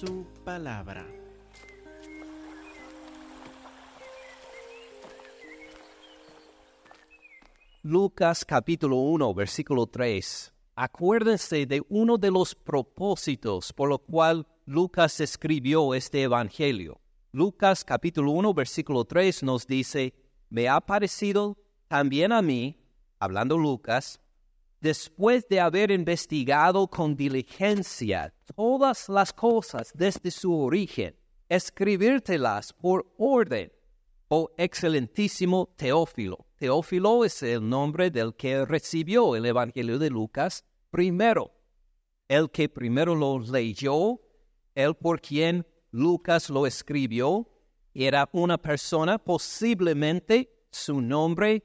su palabra. Lucas capítulo 1, versículo 3. Acuérdense de uno de los propósitos por lo cual Lucas escribió este Evangelio. Lucas capítulo 1, versículo 3 nos dice, me ha parecido también a mí, hablando Lucas, después de haber investigado con diligencia todas las cosas desde su origen, escribírtelas por orden, oh excelentísimo Teófilo. Teófilo es el nombre del que recibió el Evangelio de Lucas primero, el que primero lo leyó, el por quien Lucas lo escribió, era una persona, posiblemente su nombre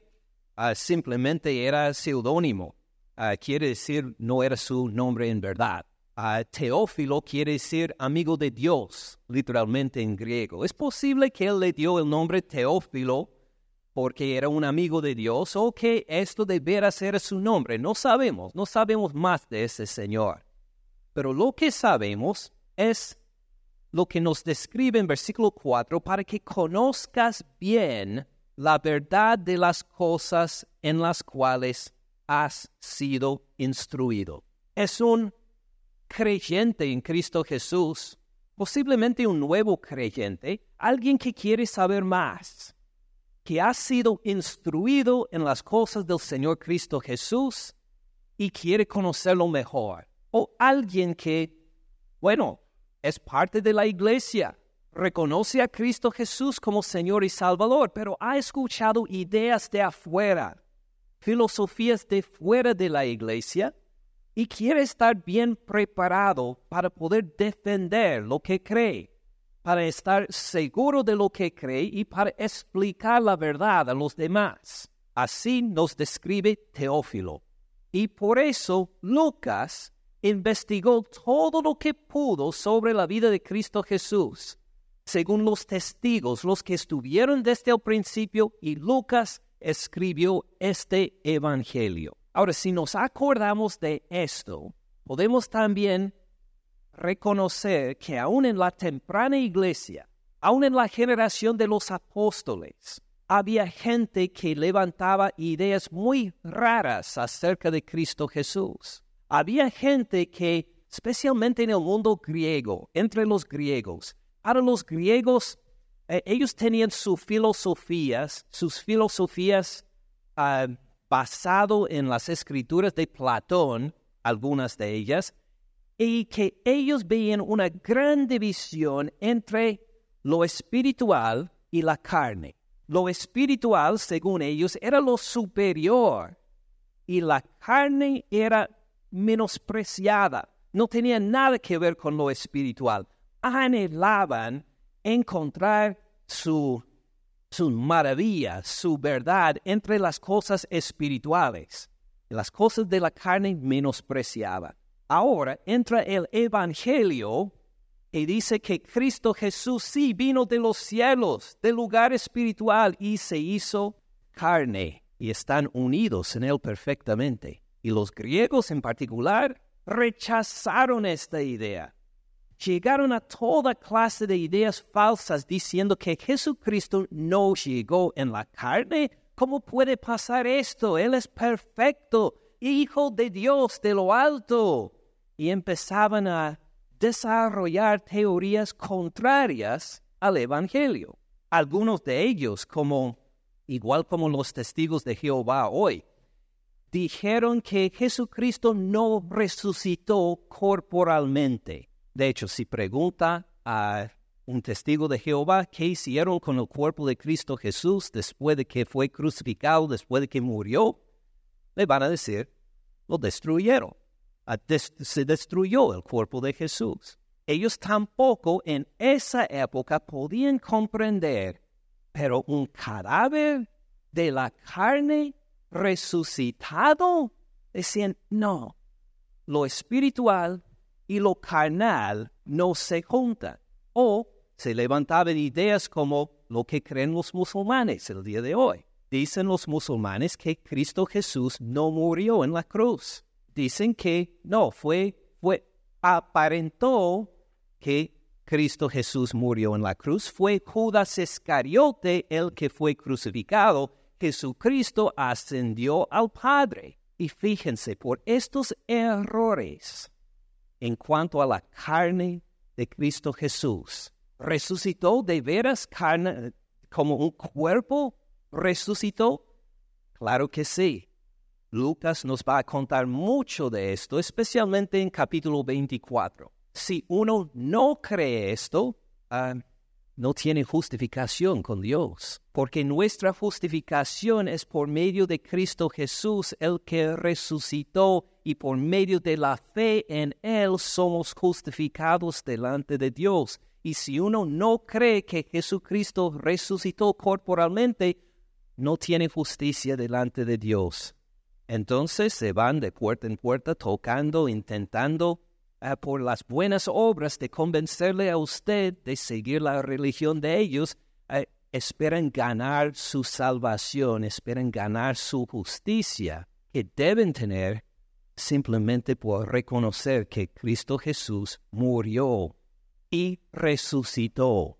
ah, simplemente era seudónimo. Ah, quiere decir, no era su nombre en verdad. Uh, Teófilo quiere decir amigo de Dios, literalmente en griego. Es posible que él le dio el nombre Teófilo porque era un amigo de Dios o que esto debiera ser su nombre. No sabemos, no sabemos más de ese Señor. Pero lo que sabemos es lo que nos describe en versículo 4 para que conozcas bien la verdad de las cosas en las cuales has sido instruido. Es un creyente en Cristo Jesús, posiblemente un nuevo creyente, alguien que quiere saber más, que ha sido instruido en las cosas del Señor Cristo Jesús y quiere conocerlo mejor. O alguien que, bueno, es parte de la iglesia, reconoce a Cristo Jesús como Señor y Salvador, pero ha escuchado ideas de afuera, filosofías de fuera de la iglesia, y quiere estar bien preparado para poder defender lo que cree, para estar seguro de lo que cree y para explicar la verdad a los demás. Así nos describe Teófilo. Y por eso Lucas investigó todo lo que pudo sobre la vida de Cristo Jesús, según los testigos, los que estuvieron desde el principio, y Lucas escribió este Evangelio. Ahora, si nos acordamos de esto, podemos también reconocer que aún en la temprana iglesia, aún en la generación de los apóstoles, había gente que levantaba ideas muy raras acerca de Cristo Jesús. Había gente que, especialmente en el mundo griego, entre los griegos, ahora los griegos, eh, ellos tenían sus filosofías, sus filosofías uh, basado en las escrituras de Platón, algunas de ellas, y que ellos veían una gran división entre lo espiritual y la carne. Lo espiritual, según ellos, era lo superior y la carne era menospreciada. No tenía nada que ver con lo espiritual. Anhelaban encontrar su su maravilla, su verdad entre las cosas espirituales. Las cosas de la carne menospreciaban. Ahora entra el Evangelio y dice que Cristo Jesús sí vino de los cielos, del lugar espiritual, y se hizo carne, y están unidos en él perfectamente. Y los griegos en particular rechazaron esta idea llegaron a toda clase de ideas falsas diciendo que Jesucristo no llegó en la carne. ¿Cómo puede pasar esto? Él es perfecto, hijo de Dios de lo alto. Y empezaban a desarrollar teorías contrarias al Evangelio. Algunos de ellos, como igual como los testigos de Jehová hoy, dijeron que Jesucristo no resucitó corporalmente de hecho, si pregunta a un testigo de Jehová qué hicieron con el cuerpo de Cristo Jesús después de que fue crucificado, después de que murió, le van a decir, lo destruyeron. se destruyó el cuerpo de Jesús. Ellos tampoco en esa época podían comprender, pero un cadáver de la carne resucitado, decían, no, lo espiritual y lo carnal no se juntan. O se levantaban ideas como lo que creen los musulmanes el día de hoy. Dicen los musulmanes que Cristo Jesús no murió en la cruz. Dicen que no, fue, fue, aparentó que Cristo Jesús murió en la cruz, fue Judas Iscariote el que fue crucificado. Jesucristo ascendió al Padre. Y fíjense, por estos errores en cuanto a la carne de Cristo Jesús, resucitó de veras carne como un cuerpo resucitó? Claro que sí. Lucas nos va a contar mucho de esto, especialmente en capítulo 24. Si uno no cree esto, ah, no tiene justificación con Dios, porque nuestra justificación es por medio de Cristo Jesús, el que resucitó, y por medio de la fe en Él somos justificados delante de Dios. Y si uno no cree que Jesucristo resucitó corporalmente, no tiene justicia delante de Dios. Entonces se van de puerta en puerta tocando, intentando uh, por las buenas obras de convencerle a usted de seguir la religión de ellos. Uh, esperan ganar su salvación, esperan ganar su justicia que deben tener simplemente por reconocer que Cristo Jesús murió y resucitó.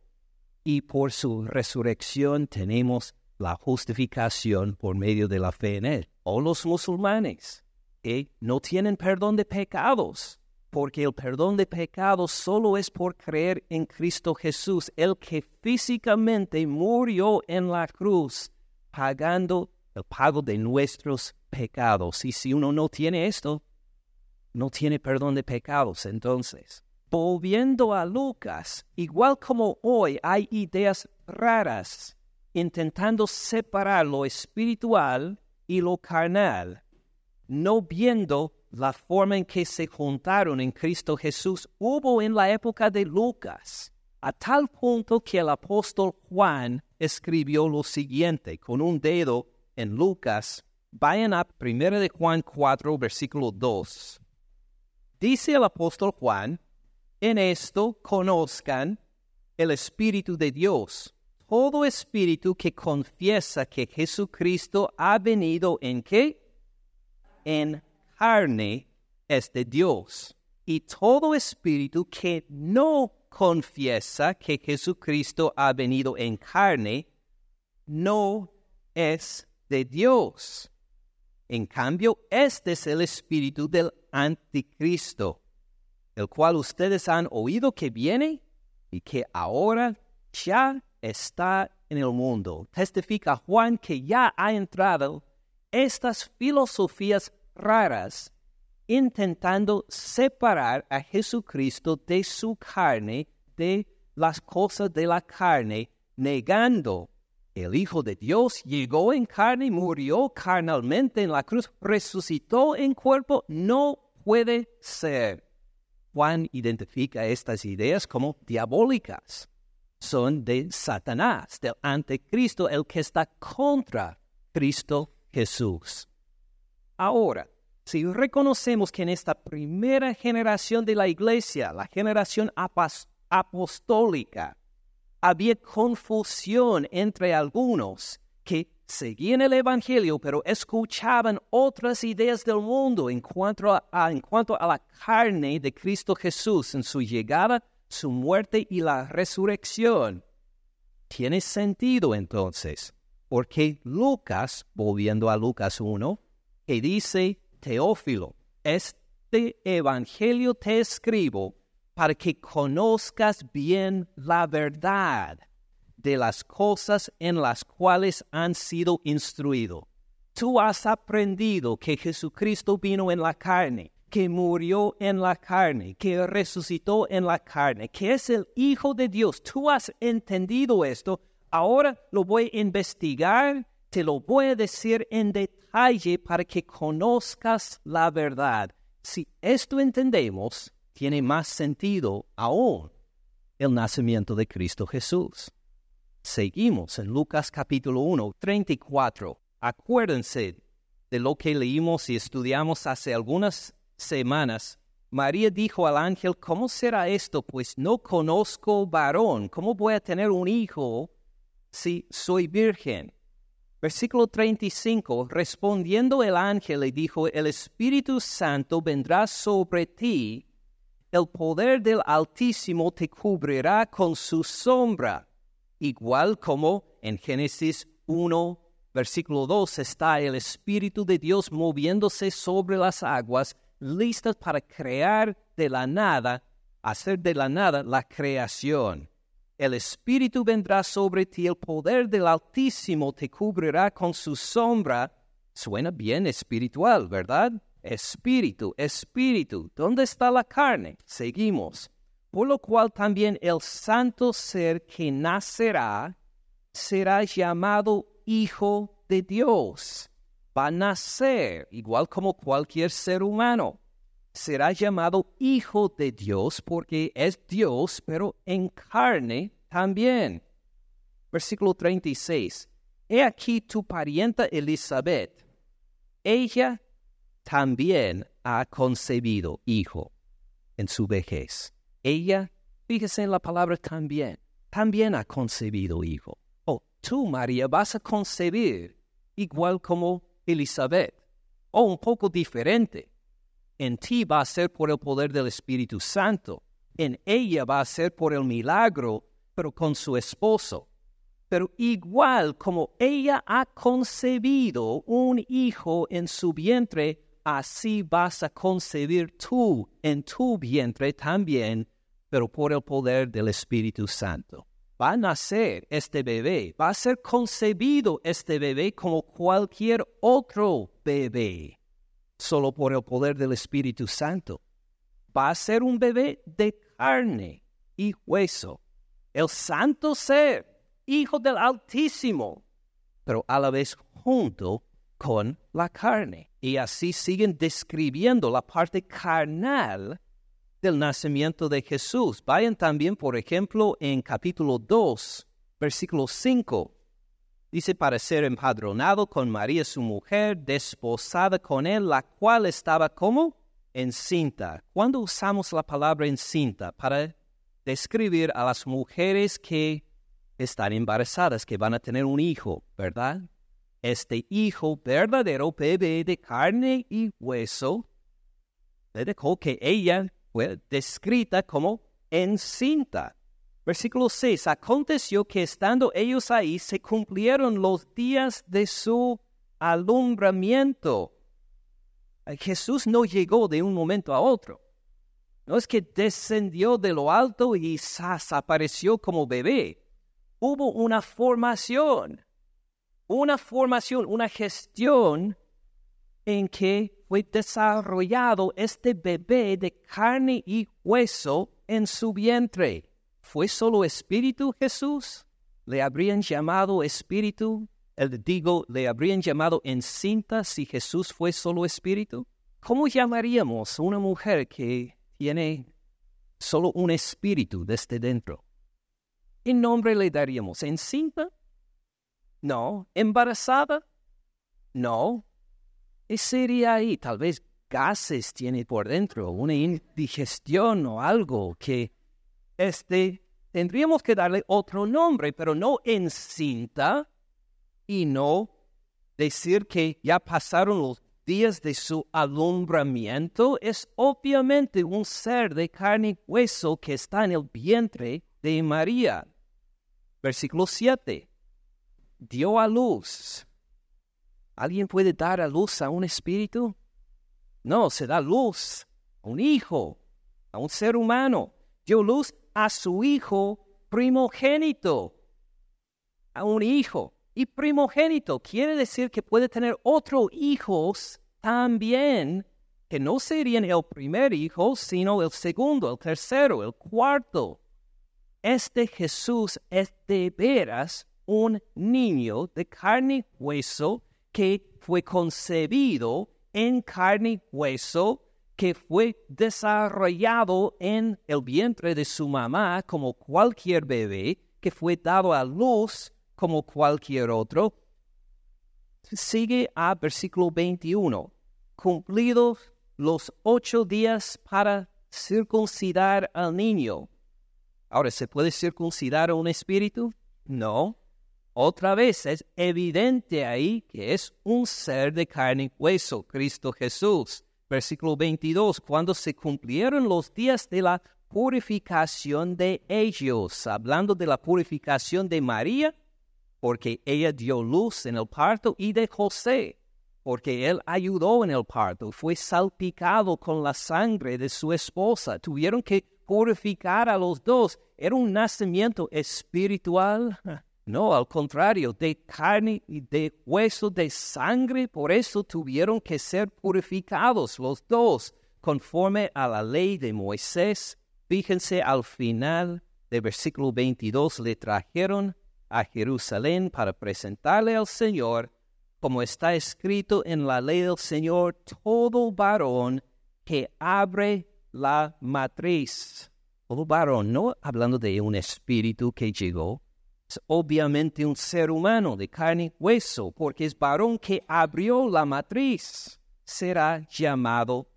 Y por su resurrección tenemos la justificación por medio de la fe en Él. O los musulmanes, que no tienen perdón de pecados, porque el perdón de pecados solo es por creer en Cristo Jesús, el que físicamente murió en la cruz, pagando el pago de nuestros pecados. Y si uno no tiene esto, no tiene perdón de pecados. Entonces, volviendo a Lucas, igual como hoy hay ideas raras intentando separar lo espiritual y lo carnal, no viendo la forma en que se juntaron en Cristo Jesús, hubo en la época de Lucas, a tal punto que el apóstol Juan escribió lo siguiente con un dedo en Lucas. Vayan a 1 de Juan 4, versículo 2. Dice el apóstol Juan, en esto conozcan el Espíritu de Dios todo espíritu que confiesa que Jesucristo ha venido en qué? En carne es de Dios. Y todo espíritu que no confiesa que Jesucristo ha venido en carne, no es de Dios. En cambio, este es el espíritu del anticristo, el cual ustedes han oído que viene y que ahora ya está en el mundo. Testifica Juan que ya ha entrado estas filosofías raras intentando separar a Jesucristo de su carne, de las cosas de la carne, negando el Hijo de Dios llegó en carne, murió carnalmente en la cruz, resucitó en cuerpo, no puede ser. Juan identifica estas ideas como diabólicas son de Satanás, del anticristo, el que está contra Cristo Jesús. Ahora, si reconocemos que en esta primera generación de la iglesia, la generación apostólica, había confusión entre algunos que seguían el Evangelio, pero escuchaban otras ideas del mundo en cuanto a, la carne de Cristo Jesús en su llegada su muerte y la resurrección. Tiene sentido entonces, porque Lucas, volviendo a Lucas 1, que dice Teófilo, este Evangelio te escribo para que conozcas bien la verdad de las cosas en las cuales han sido instruido. Tú has aprendido que Jesucristo vino en la carne que murió en la carne, que resucitó en la carne, que es el Hijo de Dios. Tú has entendido esto. Ahora lo voy a investigar, te lo voy a decir en detalle para que conozcas la verdad. Si esto entendemos, tiene más sentido aún el nacimiento de Cristo Jesús. Seguimos en Lucas capítulo 1, 34. Acuérdense de lo que leímos y estudiamos hace algunas semanas, María dijo al ángel, ¿cómo será esto? Pues no conozco varón. ¿Cómo voy a tener un hijo si soy virgen? Versículo 35, respondiendo el ángel le dijo, el Espíritu Santo vendrá sobre ti el poder del Altísimo te cubrirá con su sombra, igual como en Génesis 1, versículo 2 está el Espíritu de Dios moviéndose sobre las aguas, listas para crear de la nada, hacer de la nada la creación. El Espíritu vendrá sobre ti, el poder del Altísimo te cubrirá con su sombra. Suena bien espiritual, ¿verdad? Espíritu, espíritu. ¿Dónde está la carne? Seguimos. Por lo cual también el santo ser que nacerá será llamado Hijo de Dios. Va a nacer igual como cualquier ser humano. Será llamado Hijo de Dios porque es Dios, pero en carne también. Versículo 36. He aquí tu parienta Elizabeth. Ella también ha concebido hijo en su vejez. Ella, fíjese en la palabra también, también ha concebido hijo. Oh, tú, María, vas a concebir igual como Elizabeth, o un poco diferente. En ti va a ser por el poder del Espíritu Santo. En ella va a ser por el milagro, pero con su esposo. Pero igual como ella ha concebido un hijo en su vientre, así vas a concebir tú en tu vientre también, pero por el poder del Espíritu Santo. Va a nacer este bebé, va a ser concebido este bebé como cualquier otro bebé, solo por el poder del Espíritu Santo. Va a ser un bebé de carne y hueso, el santo ser, hijo del Altísimo, pero a la vez junto con la carne. Y así siguen describiendo la parte carnal del nacimiento de Jesús. Vayan también, por ejemplo, en capítulo 2, versículo 5. Dice, para ser empadronado con María su mujer, desposada con él, la cual estaba como encinta. ¿Cuándo usamos la palabra encinta? Para describir a las mujeres que están embarazadas, que van a tener un hijo, ¿verdad? este hijo verdadero bebé de carne y hueso, le dejó que ella fue descrita como encinta. Versículo 6. Aconteció que estando ellos ahí se cumplieron los días de su alumbramiento. Jesús no llegó de un momento a otro. No es que descendió de lo alto y apareció como bebé. Hubo una formación una formación, una gestión en que fue desarrollado este bebé de carne y hueso en su vientre. ¿Fue solo espíritu Jesús? ¿Le habrían llamado espíritu? El, digo, ¿le habrían llamado encinta si Jesús fue solo espíritu? ¿Cómo llamaríamos a una mujer que tiene solo un espíritu desde dentro? ¿Qué nombre le daríamos? ¿Encinta? No. ¿Embarazada? No. ¿Qué sería ahí? Tal vez gases tiene por dentro, una indigestión o algo que este tendríamos que darle otro nombre, pero no encinta y no decir que ya pasaron los días de su alumbramiento. Es obviamente un ser de carne y hueso que está en el vientre de María. Versículo 7 dio a luz. ¿Alguien puede dar a luz a un espíritu? No, se da luz a un hijo, a un ser humano. Dio luz a su hijo primogénito, a un hijo. Y primogénito quiere decir que puede tener otros hijos también, que no serían el primer hijo, sino el segundo, el tercero, el cuarto. Este Jesús es de veras un niño de carne y hueso que fue concebido en carne y hueso, que fue desarrollado en el vientre de su mamá como cualquier bebé, que fue dado a luz como cualquier otro. Sigue a versículo 21. Cumplidos los ocho días para circuncidar al niño. Ahora, ¿se puede circuncidar a un espíritu? No. Otra vez es evidente ahí que es un ser de carne y hueso, Cristo Jesús. Versículo 22, cuando se cumplieron los días de la purificación de ellos, hablando de la purificación de María, porque ella dio luz en el parto, y de José, porque él ayudó en el parto, fue salpicado con la sangre de su esposa. Tuvieron que purificar a los dos. Era un nacimiento espiritual. No, al contrario, de carne y de hueso, de sangre, por eso tuvieron que ser purificados los dos, conforme a la ley de Moisés. Fíjense al final del versículo 22, le trajeron a Jerusalén para presentarle al Señor como está escrito en la ley del Señor, todo varón que abre la matriz. Todo varón, no hablando de un espíritu que llegó, obviamente un ser humano de carne y hueso, porque es varón que abrió la matriz, será llamado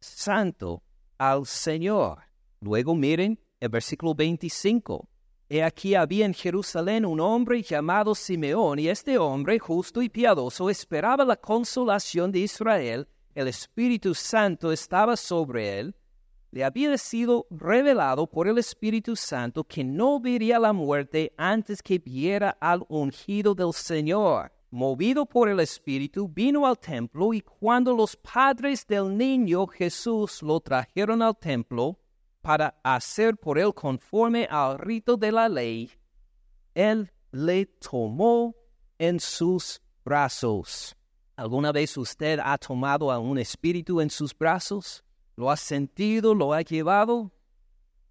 santo al Señor. Luego miren el versículo 25. He aquí había en Jerusalén un hombre llamado Simeón, y este hombre, justo y piadoso, esperaba la consolación de Israel. El Espíritu Santo estaba sobre él. Le había sido revelado por el Espíritu Santo que no vería la muerte antes que viera al ungido del Señor. Movido por el Espíritu, vino al templo y cuando los padres del niño Jesús lo trajeron al templo, para hacer por él conforme al rito de la ley, él le tomó en sus brazos. ¿Alguna vez usted ha tomado a un espíritu en sus brazos? ¿Lo ha sentido? ¿Lo ha llevado?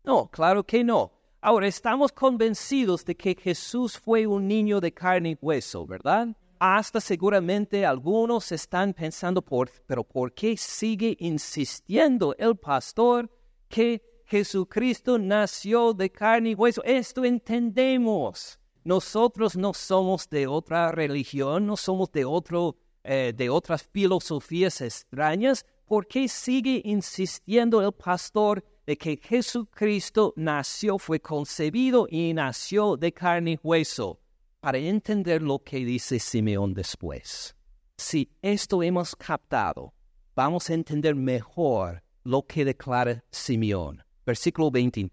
No, claro que no. Ahora estamos convencidos de que Jesús fue un niño de carne y hueso, ¿verdad? Hasta seguramente algunos están pensando, por, pero ¿por qué sigue insistiendo el pastor que Jesucristo nació de carne y hueso. Esto entendemos. Nosotros no somos de otra religión, no somos de, otro, eh, de otras filosofías extrañas. ¿Por qué sigue insistiendo el pastor de que Jesucristo nació, fue concebido y nació de carne y hueso? Para entender lo que dice Simeón después. Si esto hemos captado, vamos a entender mejor lo que declara Simeón versículo 20,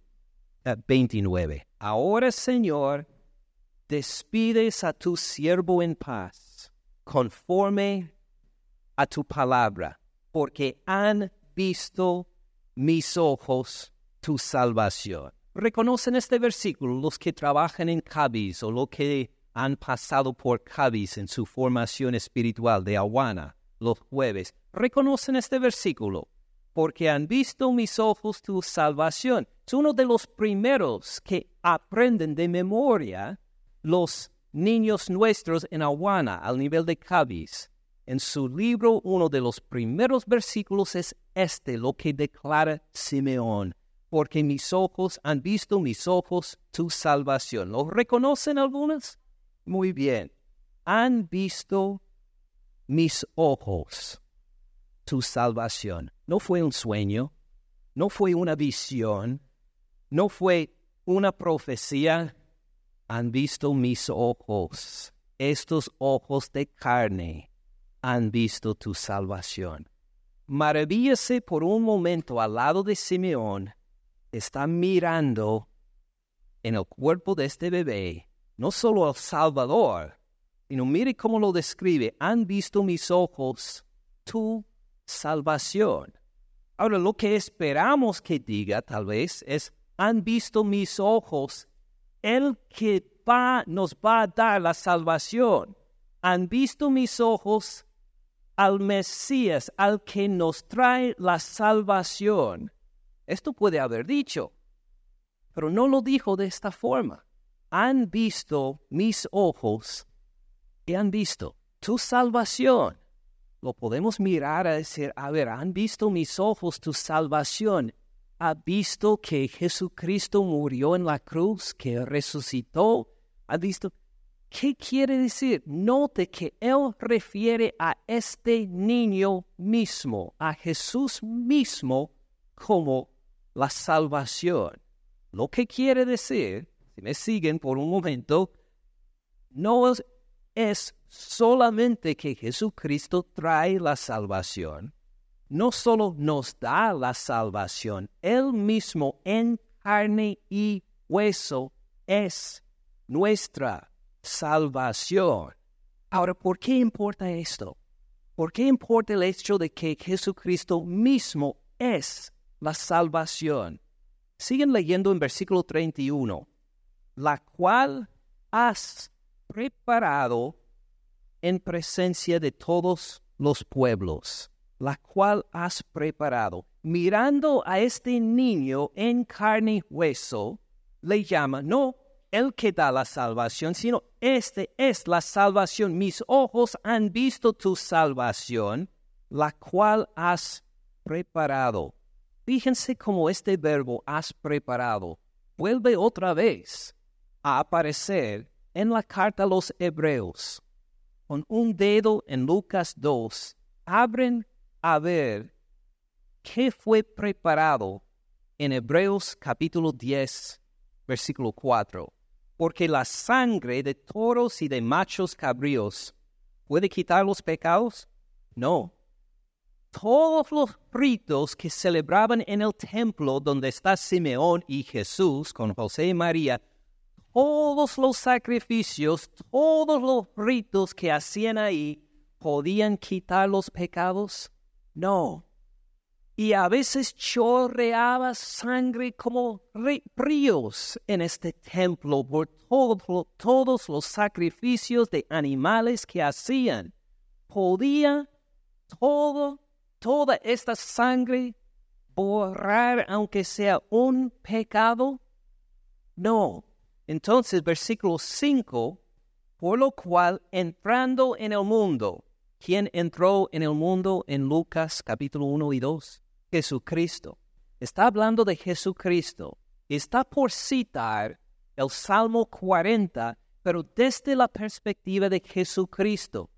29. Eh, Ahora, Señor, despides a tu siervo en paz, conforme a tu palabra, porque han visto mis ojos tu salvación. Reconocen este versículo los que trabajan en Cabis o los que han pasado por Cabis en su formación espiritual de Aguana los jueves. Reconocen este versículo porque han visto mis ojos tu salvación. Es uno de los primeros que aprenden de memoria los niños nuestros en Aguana, al nivel de Cabis. En su libro, uno de los primeros versículos es este, lo que declara Simeón, porque mis ojos han visto mis ojos tu salvación. ¿Lo reconocen algunos? Muy bien. Han visto mis ojos tu salvación. No fue un sueño, no fue una visión, no fue una profecía. Han visto mis ojos, estos ojos de carne han visto tu salvación. Maravíllese por un momento al lado de Simeón, está mirando en el cuerpo de este bebé, no solo al Salvador, sino mire cómo lo describe, han visto mis ojos tu salvación. Ahora, lo que esperamos que diga tal vez es, han visto mis ojos, el que va, nos va a dar la salvación. Han visto mis ojos al Mesías, al que nos trae la salvación. Esto puede haber dicho, pero no lo dijo de esta forma. Han visto mis ojos y han visto tu salvación lo podemos mirar a decir, a ver, han visto mis ojos tu salvación, ha visto que Jesucristo murió en la cruz, que resucitó, ha visto. ¿Qué quiere decir? Note que él refiere a este niño mismo, a Jesús mismo como la salvación. Lo que quiere decir, si me siguen por un momento, no es, solamente que Jesucristo trae la salvación, no solo nos da la salvación, Él mismo en carne y hueso es nuestra salvación. Ahora, ¿por qué importa esto? ¿Por qué importa el hecho de que Jesucristo mismo es la salvación? Siguen leyendo en versículo 31, la cual has preparado en presencia de todos los pueblos, la cual has preparado. Mirando a este niño en carne y hueso, le llama, no el que da la salvación, sino este es la salvación. Mis ojos han visto tu salvación, la cual has preparado. Fíjense cómo este verbo has preparado vuelve otra vez a aparecer en la carta a los hebreos. Con un dedo en Lucas 2, abren a ver qué fue preparado en Hebreos capítulo 10, versículo 4 porque la sangre de toros y de machos cabríos puede quitar los pecados? No. Todos los ritos que celebraban en el templo donde está Simeón y Jesús con José y María, todos los sacrificios, todos los ritos que hacían ahí, ¿podían quitar los pecados? No y a veces chorreaba sangre como ríos en este templo por todos los sacrificios de animales que hacían. ¿Podía todo, toda esta sangre borrar aunque sea un pecado? No. Entonces, versículo 5, por lo cual entrando en el mundo, ¿quién entró en el mundo en Lucas capítulo 1 y 2? Jesucristo. Está hablando de Jesucristo. Está por citar el Salmo 40, pero desde la perspectiva de Jesucristo.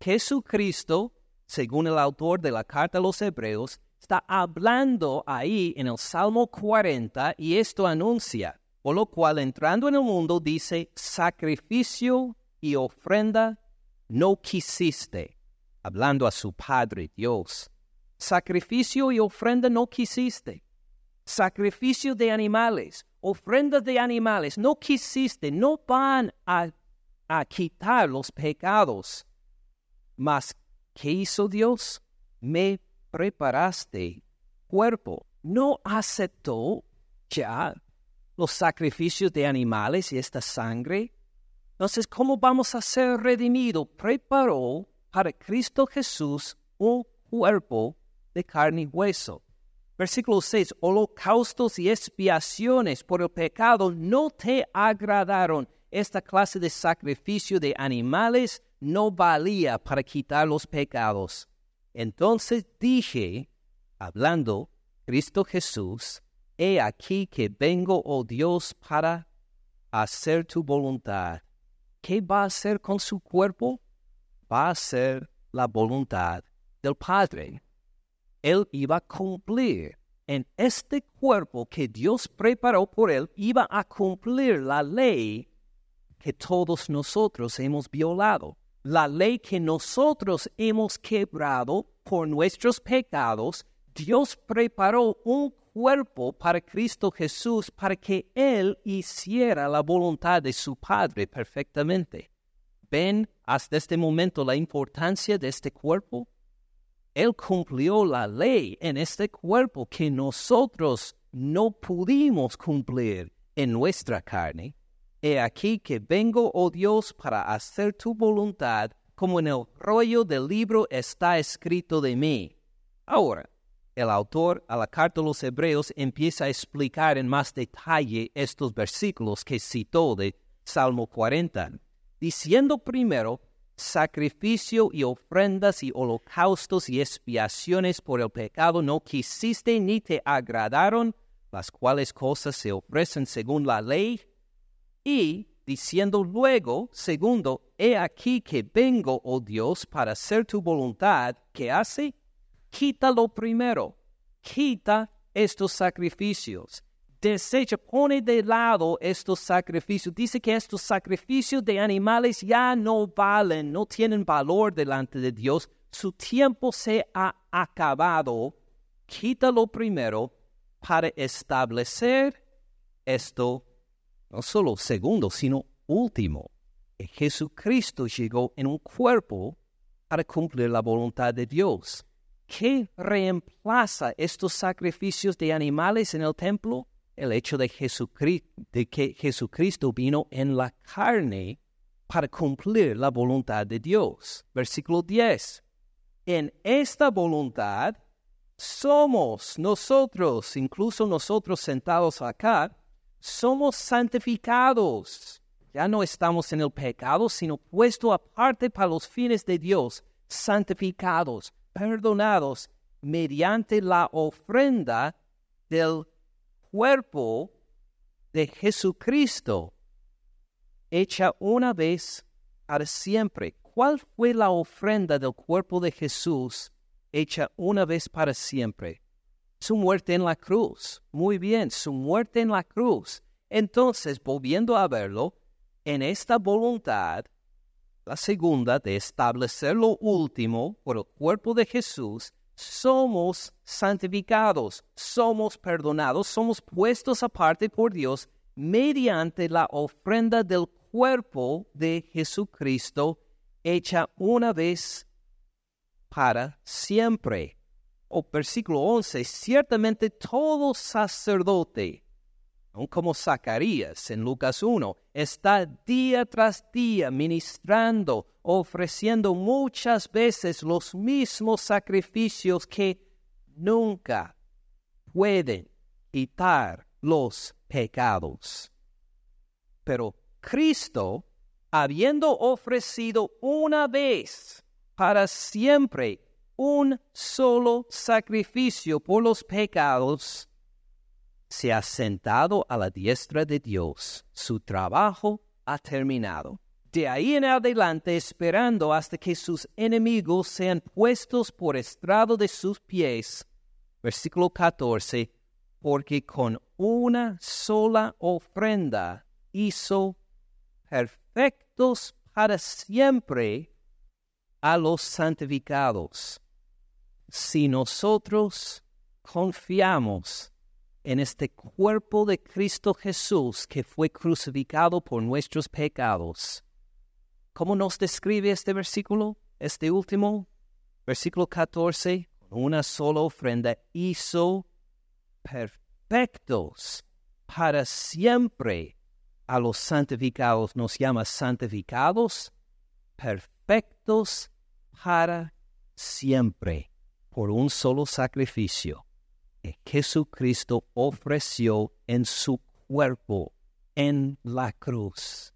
Jesucristo, según el autor de la carta a los Hebreos, está hablando ahí en el Salmo 40 y esto anuncia, por lo cual entrando en el mundo dice, sacrificio y ofrenda no quisiste, hablando a su Padre Dios. Sacrificio y ofrenda no quisiste. Sacrificio de animales, ofrenda de animales, no quisiste, no van a, a quitar los pecados. Mas, ¿qué hizo Dios? Me preparaste cuerpo. No aceptó ya los sacrificios de animales y esta sangre. Entonces, ¿cómo vamos a ser redimidos? Preparó para Cristo Jesús un cuerpo de carne y hueso. Versículo 6, holocaustos y expiaciones por el pecado no te agradaron. Esta clase de sacrificio de animales no valía para quitar los pecados. Entonces dije, hablando Cristo Jesús, he aquí que vengo, oh Dios, para hacer tu voluntad. ¿Qué va a hacer con su cuerpo? Va a hacer la voluntad del Padre él iba a cumplir. En este cuerpo que Dios preparó por él, iba a cumplir la ley que todos nosotros hemos violado. La ley que nosotros hemos quebrado por nuestros pecados, Dios preparó un cuerpo para Cristo Jesús para que Él hiciera la voluntad de su Padre perfectamente. ¿Ven hasta este momento la importancia de este cuerpo? Él cumplió la ley en este cuerpo que nosotros no pudimos cumplir en nuestra carne. He aquí que vengo, oh Dios, para hacer tu voluntad, como en el rollo del libro está escrito de mí. Ahora, el autor a la carta a los Hebreos empieza a explicar en más detalle estos versículos que citó de Salmo 40, diciendo primero sacrificio y ofrendas y holocaustos y expiaciones por el pecado no quisiste ni te agradaron, las cuales cosas se ofrecen según la ley. Y diciendo luego, segundo, he aquí que vengo, oh Dios, para hacer tu voluntad, ¿qué hace? Quita lo primero, quita estos sacrificios desecha, pone de lado estos sacrificios. Dice que estos sacrificios de animales ya no valen, no tienen valor delante de Dios. Su tiempo se ha acabado, quítalo primero para establecer esto, no solo segundo, sino último. Jesucristo llegó en un cuerpo para cumplir la voluntad de Dios. ¿Qué reemplaza estos sacrificios de animales en el templo? El hecho de, de que Jesucristo vino en la carne para cumplir la voluntad de Dios. Versículo 10. En esta voluntad somos nosotros, incluso nosotros sentados acá, somos santificados. Ya no estamos en el pecado, sino puesto aparte para los fines de Dios, santificados, perdonados mediante la ofrenda del cuerpo de Jesucristo, hecha una vez para siempre. ¿Cuál fue la ofrenda del cuerpo de Jesús hecha una vez para siempre? Su muerte en la cruz. Muy bien, su muerte en la cruz. Entonces, volviendo a verlo, en esta voluntad, la segunda de establecer lo último por el cuerpo de Jesús, somos santificados, somos perdonados, somos puestos aparte por Dios mediante la ofrenda del cuerpo de Jesucristo hecha una vez para siempre. O versículo 11, ciertamente todo sacerdote, como Zacarías en Lucas 1, está día tras día ministrando, ofreciendo muchas veces los mismos sacrificios que nunca pueden quitar los pecados. Pero Cristo, habiendo ofrecido una vez para siempre un solo sacrificio por los pecados, se ha sentado a la diestra de Dios. Su trabajo ha terminado. De ahí en adelante esperando hasta que sus enemigos sean puestos por estrado de sus pies. Versículo 14. Porque con una sola ofrenda hizo perfectos para siempre a los santificados. Si nosotros confiamos en este cuerpo de Cristo Jesús que fue crucificado por nuestros pecados, ¿cómo nos describe este versículo? Este último, versículo 14, una sola ofrenda hizo perfectos para siempre a los santificados. Nos llama santificados, perfectos para siempre, por un solo sacrificio que Jesucristo ofreció en su cuerpo en la cruz.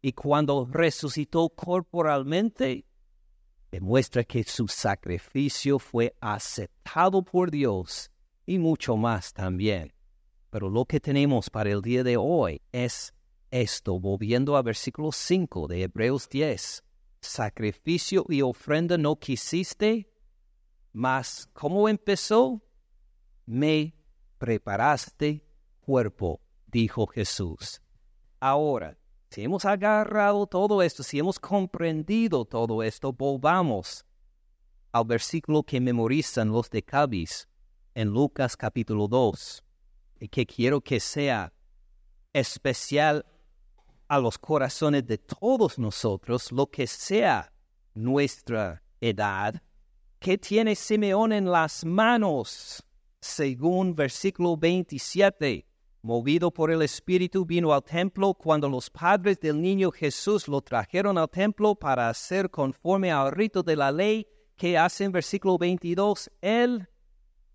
Y cuando resucitó corporalmente, demuestra que su sacrificio fue aceptado por Dios y mucho más también. Pero lo que tenemos para el día de hoy es esto, volviendo a versículo 5 de Hebreos 10, sacrificio y ofrenda no quisiste, mas ¿cómo empezó? Me preparaste cuerpo, dijo Jesús. Ahora, si hemos agarrado todo esto, si hemos comprendido todo esto, volvamos al versículo que memorizan los de Cabis en Lucas capítulo 2, y que quiero que sea especial a los corazones de todos nosotros, lo que sea nuestra edad, que tiene Simeón en las manos, según versículo 27. Movido por el Espíritu, vino al templo cuando los padres del niño Jesús lo trajeron al templo para hacer conforme al rito de la ley que hace en versículo 22. Él,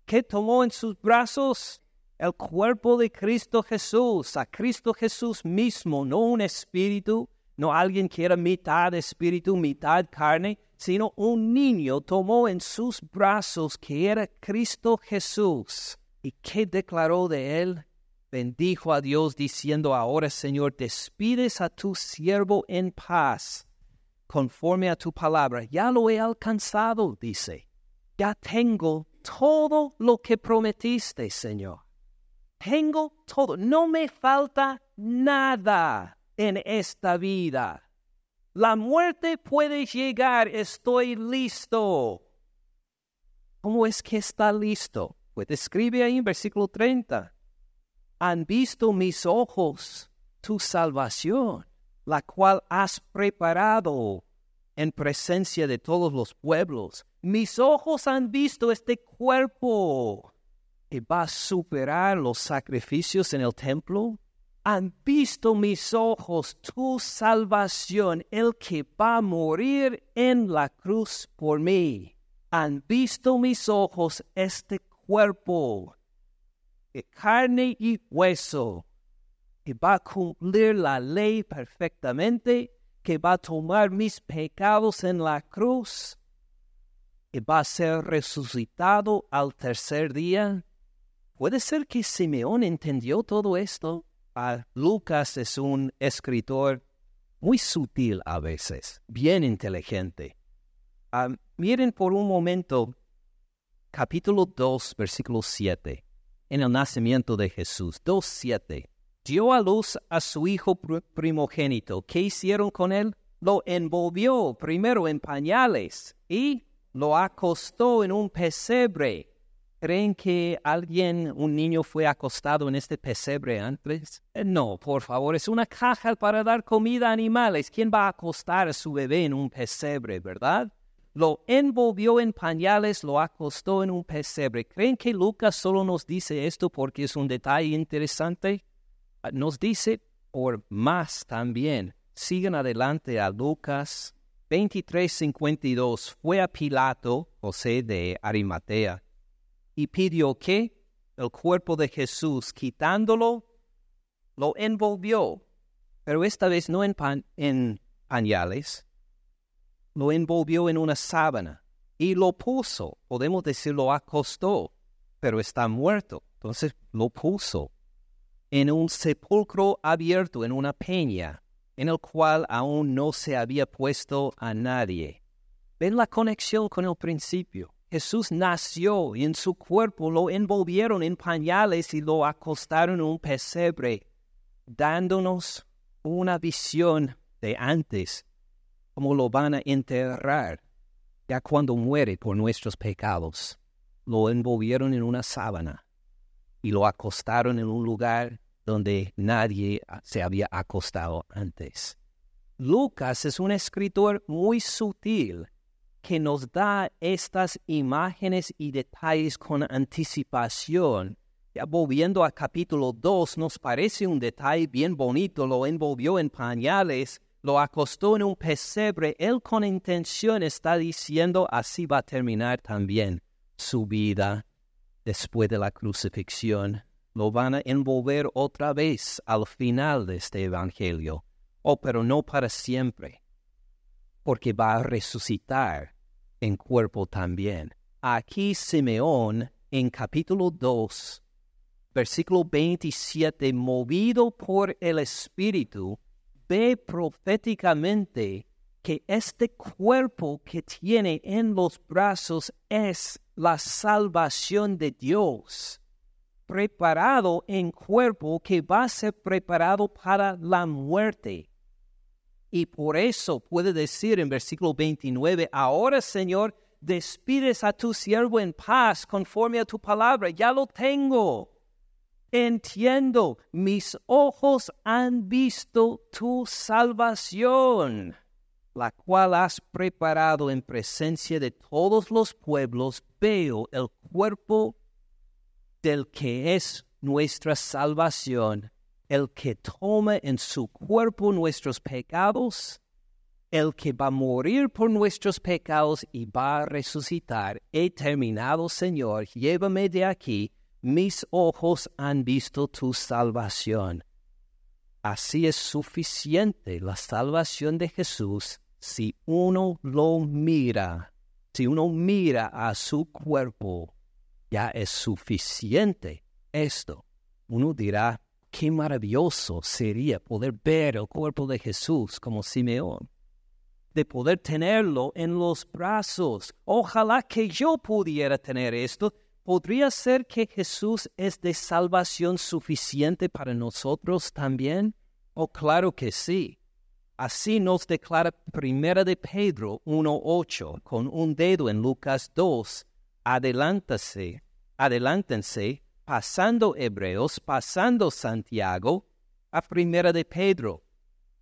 que tomó en sus brazos el cuerpo de Cristo Jesús, a Cristo Jesús mismo, no un espíritu, no alguien que era mitad espíritu, mitad carne, sino un niño tomó en sus brazos que era Cristo Jesús. ¿Y qué declaró de él? Bendijo a Dios diciendo, ahora Señor, despides a tu siervo en paz, conforme a tu palabra. Ya lo he alcanzado, dice. Ya tengo todo lo que prometiste, Señor. Tengo todo, no me falta nada en esta vida. La muerte puede llegar, estoy listo. ¿Cómo es que está listo? Pues escribe ahí en versículo 30. Han visto mis ojos tu salvación, la cual has preparado en presencia de todos los pueblos. Mis ojos han visto este cuerpo que va a superar los sacrificios en el templo. Han visto mis ojos tu salvación, el que va a morir en la cruz por mí. Han visto mis ojos este cuerpo de carne y hueso, que va a cumplir la ley perfectamente que va a tomar mis pecados en la cruz y va a ser resucitado al tercer día. Puede ser que Simeón entendió todo esto. Ah, Lucas es un escritor muy sutil a veces, bien inteligente. Ah, miren por un momento capítulo 2, versículo 7, en el nacimiento de Jesús, 2, 7 dio a luz a su hijo primogénito. ¿Qué hicieron con él? Lo envolvió primero en pañales y lo acostó en un pesebre. ¿Creen que alguien, un niño, fue acostado en este pesebre antes? Eh, no, por favor, es una caja para dar comida a animales. ¿Quién va a acostar a su bebé en un pesebre, verdad? Lo envolvió en pañales, lo acostó en un pesebre. ¿Creen que Lucas solo nos dice esto porque es un detalle interesante? Ah, nos dice por más también. Sigan adelante a Lucas 23:52. Fue a Pilato, José de Arimatea, y pidió que el cuerpo de Jesús, quitándolo, lo envolvió, pero esta vez no en, en pañales, lo envolvió en una sábana y lo puso, podemos decir, lo acostó, pero está muerto. Entonces lo puso en un sepulcro abierto en una peña, en el cual aún no se había puesto a nadie. Ven la conexión con el principio. Jesús nació y en su cuerpo lo envolvieron en pañales y lo acostaron en un pesebre, dándonos una visión de antes, como lo van a enterrar ya cuando muere por nuestros pecados. Lo envolvieron en una sábana y lo acostaron en un lugar donde nadie se había acostado antes. Lucas es un escritor muy sutil que nos da estas imágenes y detalles con anticipación. Ya volviendo a capítulo 2, nos parece un detalle bien bonito, lo envolvió en pañales, lo acostó en un pesebre, él con intención está diciendo así va a terminar también su vida después de la crucifixión lo van a envolver otra vez al final de este Evangelio, oh, pero no para siempre, porque va a resucitar en cuerpo también. Aquí Simeón, en capítulo 2, versículo 27, movido por el Espíritu, ve proféticamente que este cuerpo que tiene en los brazos es la salvación de Dios preparado en cuerpo que va a ser preparado para la muerte. Y por eso puede decir en versículo 29, ahora Señor, despides a tu siervo en paz conforme a tu palabra, ya lo tengo. Entiendo, mis ojos han visto tu salvación, la cual has preparado en presencia de todos los pueblos. Veo el cuerpo del que es nuestra salvación, el que toma en su cuerpo nuestros pecados, el que va a morir por nuestros pecados y va a resucitar. He terminado, Señor, llévame de aquí, mis ojos han visto tu salvación. Así es suficiente la salvación de Jesús si uno lo mira, si uno mira a su cuerpo ya es suficiente esto. Uno dirá, qué maravilloso sería poder ver el cuerpo de Jesús como Simeón, de poder tenerlo en los brazos. Ojalá que yo pudiera tener esto. ¿Podría ser que Jesús es de salvación suficiente para nosotros también? Oh, claro que sí. Así nos declara Primera de Pedro 1.8 con un dedo en Lucas 2 adelántense, adelántense, pasando Hebreos, pasando Santiago, a Primera de Pedro,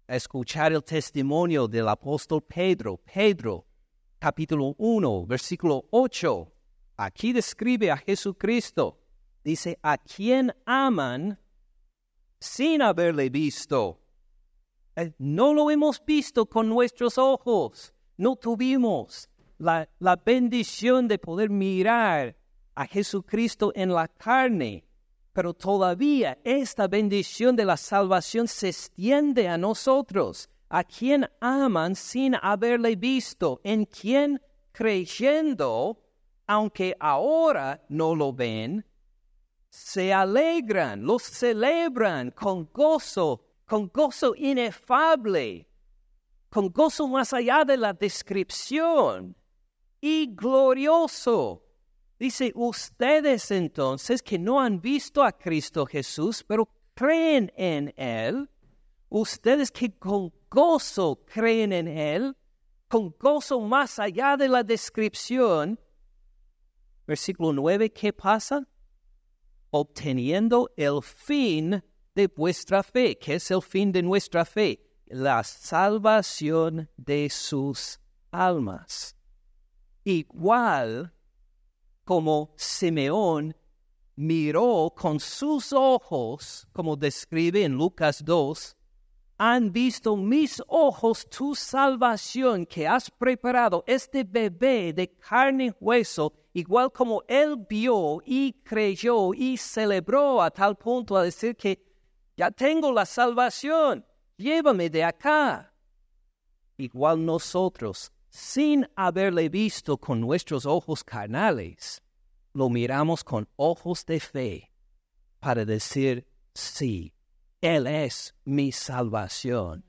a escuchar el testimonio del apóstol Pedro. Pedro, capítulo 1, versículo 8. Aquí describe a Jesucristo. Dice, a quien aman sin haberle visto. Eh, no lo hemos visto con nuestros ojos. No tuvimos la, la bendición de poder mirar a Jesucristo en la carne. Pero todavía esta bendición de la salvación se extiende a nosotros, a quien aman sin haberle visto, en quien creyendo, aunque ahora no lo ven, se alegran, los celebran con gozo, con gozo inefable, con gozo más allá de la descripción y glorioso. Dice, ustedes entonces que no han visto a Cristo Jesús, pero creen en Él, ustedes que con gozo creen en Él, con gozo más allá de la descripción, versículo 9, ¿qué pasa? Obteniendo el fin de vuestra fe. ¿Qué es el fin de nuestra fe? La salvación de sus almas. Igual como Simeón miró con sus ojos, como describe en Lucas 2, han visto mis ojos tu salvación que has preparado, este bebé de carne y hueso, igual como él vio y creyó y celebró a tal punto a decir que ya tengo la salvación, llévame de acá. Igual nosotros sin haberle visto con nuestros ojos carnales, lo miramos con ojos de fe para decir, sí, Él es mi salvación.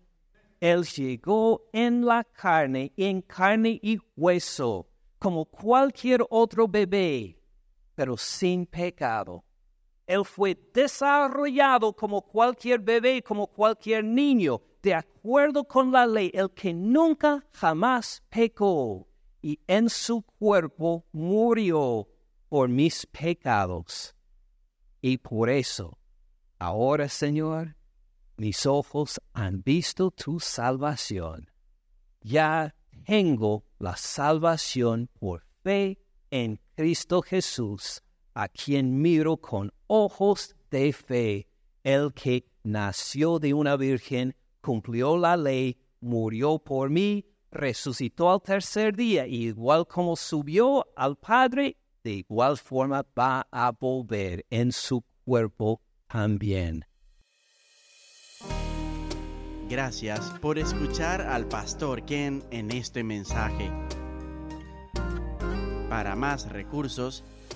Él llegó en la carne, en carne y hueso, como cualquier otro bebé, pero sin pecado. Él fue desarrollado como cualquier bebé, como cualquier niño, de acuerdo con la ley, el que nunca jamás pecó y en su cuerpo murió por mis pecados. Y por eso, ahora Señor, mis ojos han visto tu salvación. Ya tengo la salvación por fe en Cristo Jesús, a quien miro con ojos de fe, el que nació de una virgen cumplió la ley, murió por mí, resucitó al tercer día, y igual como subió al Padre, de igual forma va a volver en su cuerpo también. Gracias por escuchar al pastor Ken en este mensaje. Para más recursos,